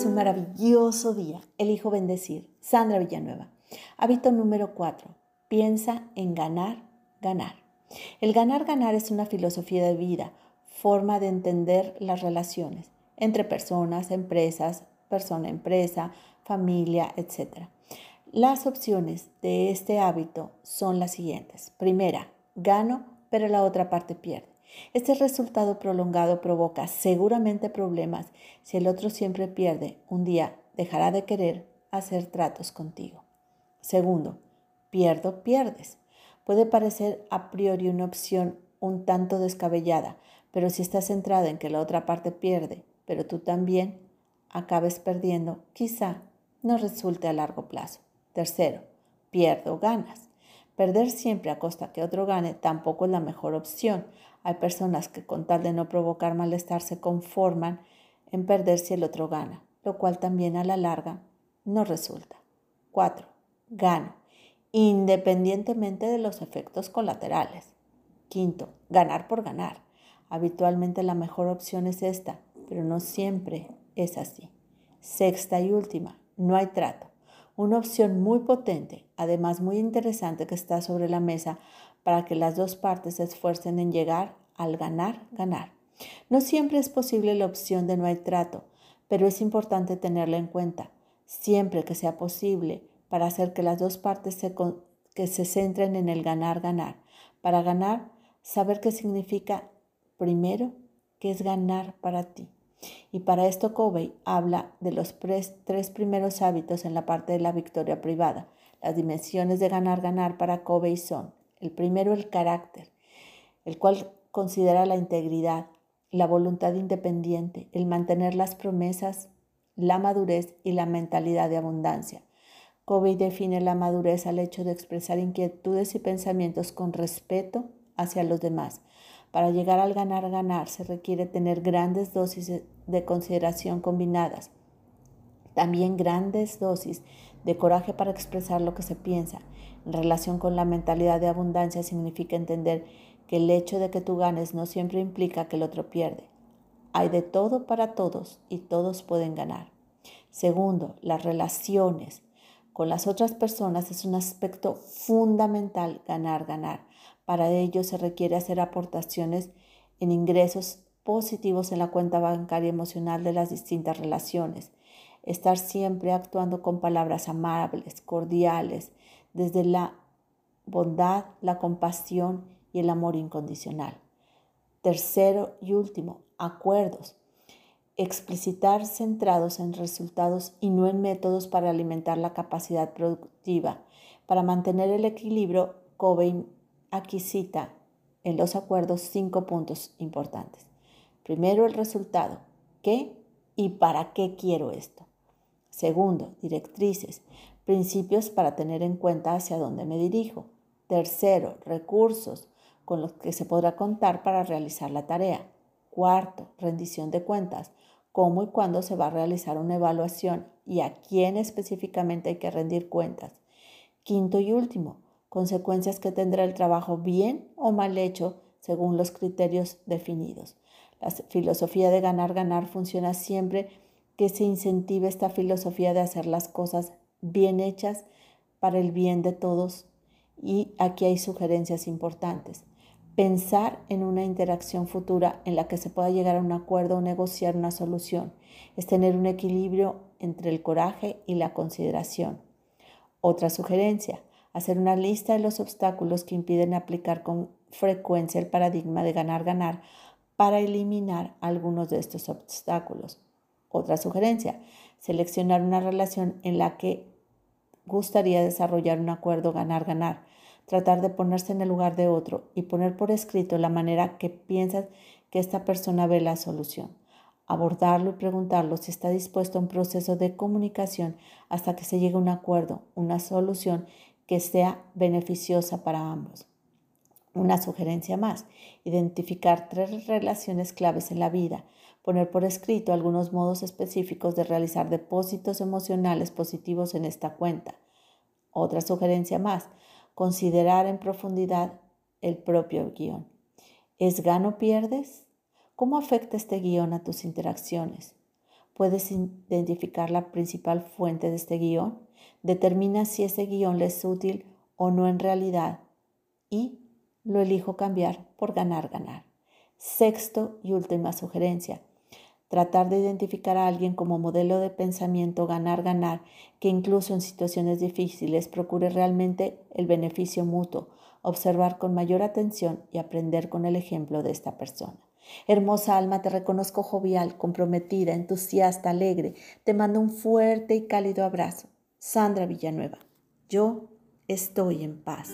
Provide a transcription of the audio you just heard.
tengas un maravilloso día. Elijo bendecir. Sandra Villanueva. Hábito número 4. Piensa en ganar, ganar. El ganar, ganar es una filosofía de vida, forma de entender las relaciones entre personas, empresas, persona-empresa, familia, etc. Las opciones de este hábito son las siguientes. Primera, gano, pero la otra parte pierde. Este resultado prolongado provoca seguramente problemas si el otro siempre pierde. Un día dejará de querer hacer tratos contigo. Segundo, pierdo, pierdes. Puede parecer a priori una opción un tanto descabellada, pero si estás centrada en que la otra parte pierde, pero tú también acabes perdiendo, quizá no resulte a largo plazo. Tercero, pierdo, ganas. Perder siempre a costa que otro gane tampoco es la mejor opción. Hay personas que con tal de no provocar malestar se conforman en perder si el otro gana, lo cual también a la larga no resulta. 4. Gano, independientemente de los efectos colaterales. Quinto, ganar por ganar. Habitualmente la mejor opción es esta, pero no siempre es así. Sexta y última, no hay trato. Una opción muy potente, además muy interesante que está sobre la mesa para que las dos partes se esfuercen en llegar al ganar, ganar. No siempre es posible la opción de no hay trato, pero es importante tenerla en cuenta, siempre que sea posible, para hacer que las dos partes se, que se centren en el ganar, ganar. Para ganar, saber qué significa primero, que es ganar para ti. Y para esto Covey habla de los tres primeros hábitos en la parte de la victoria privada. Las dimensiones de ganar-ganar para Covey son, el primero el carácter, el cual considera la integridad, la voluntad independiente, el mantener las promesas, la madurez y la mentalidad de abundancia. Covey define la madurez al hecho de expresar inquietudes y pensamientos con respeto hacia los demás, para llegar al ganar-ganar se requiere tener grandes dosis de consideración combinadas, también grandes dosis de coraje para expresar lo que se piensa. En relación con la mentalidad de abundancia significa entender que el hecho de que tú ganes no siempre implica que el otro pierde. Hay de todo para todos y todos pueden ganar. Segundo, las relaciones con las otras personas es un aspecto fundamental ganar, ganar. Para ello se requiere hacer aportaciones en ingresos positivos en la cuenta bancaria emocional de las distintas relaciones. Estar siempre actuando con palabras amables, cordiales, desde la bondad, la compasión y el amor incondicional. Tercero y último, acuerdos. Explicitar centrados en resultados y no en métodos para alimentar la capacidad productiva. Para mantener el equilibrio, Covey aquí cita en los acuerdos cinco puntos importantes. Primero, el resultado. ¿Qué y para qué quiero esto? Segundo, directrices, principios para tener en cuenta hacia dónde me dirijo. Tercero, recursos con los que se podrá contar para realizar la tarea. Cuarto, rendición de cuentas, cómo y cuándo se va a realizar una evaluación y a quién específicamente hay que rendir cuentas. Quinto y último, consecuencias que tendrá el trabajo bien o mal hecho según los criterios definidos. La filosofía de ganar-ganar funciona siempre que se incentive esta filosofía de hacer las cosas bien hechas para el bien de todos. Y aquí hay sugerencias importantes. Pensar en una interacción futura en la que se pueda llegar a un acuerdo o negociar una solución. Es tener un equilibrio entre el coraje y la consideración. Otra sugerencia, hacer una lista de los obstáculos que impiden aplicar con frecuencia el paradigma de ganar-ganar para eliminar algunos de estos obstáculos. Otra sugerencia, seleccionar una relación en la que gustaría desarrollar un acuerdo ganar-ganar, tratar de ponerse en el lugar de otro y poner por escrito la manera que piensas que esta persona ve la solución. Abordarlo y preguntarlo si está dispuesto a un proceso de comunicación hasta que se llegue a un acuerdo, una solución que sea beneficiosa para ambos. Una sugerencia más, identificar tres relaciones claves en la vida, poner por escrito algunos modos específicos de realizar depósitos emocionales positivos en esta cuenta. Otra sugerencia más, considerar en profundidad el propio guion. ¿Es gano pierdes? ¿Cómo afecta este guion a tus interacciones? ¿Puedes identificar la principal fuente de este guion? Determina si ese guion le es útil o no en realidad y lo elijo cambiar por ganar, ganar. Sexto y última sugerencia. Tratar de identificar a alguien como modelo de pensamiento ganar, ganar, que incluso en situaciones difíciles procure realmente el beneficio mutuo, observar con mayor atención y aprender con el ejemplo de esta persona. Hermosa alma, te reconozco jovial, comprometida, entusiasta, alegre. Te mando un fuerte y cálido abrazo. Sandra Villanueva, yo estoy en paz.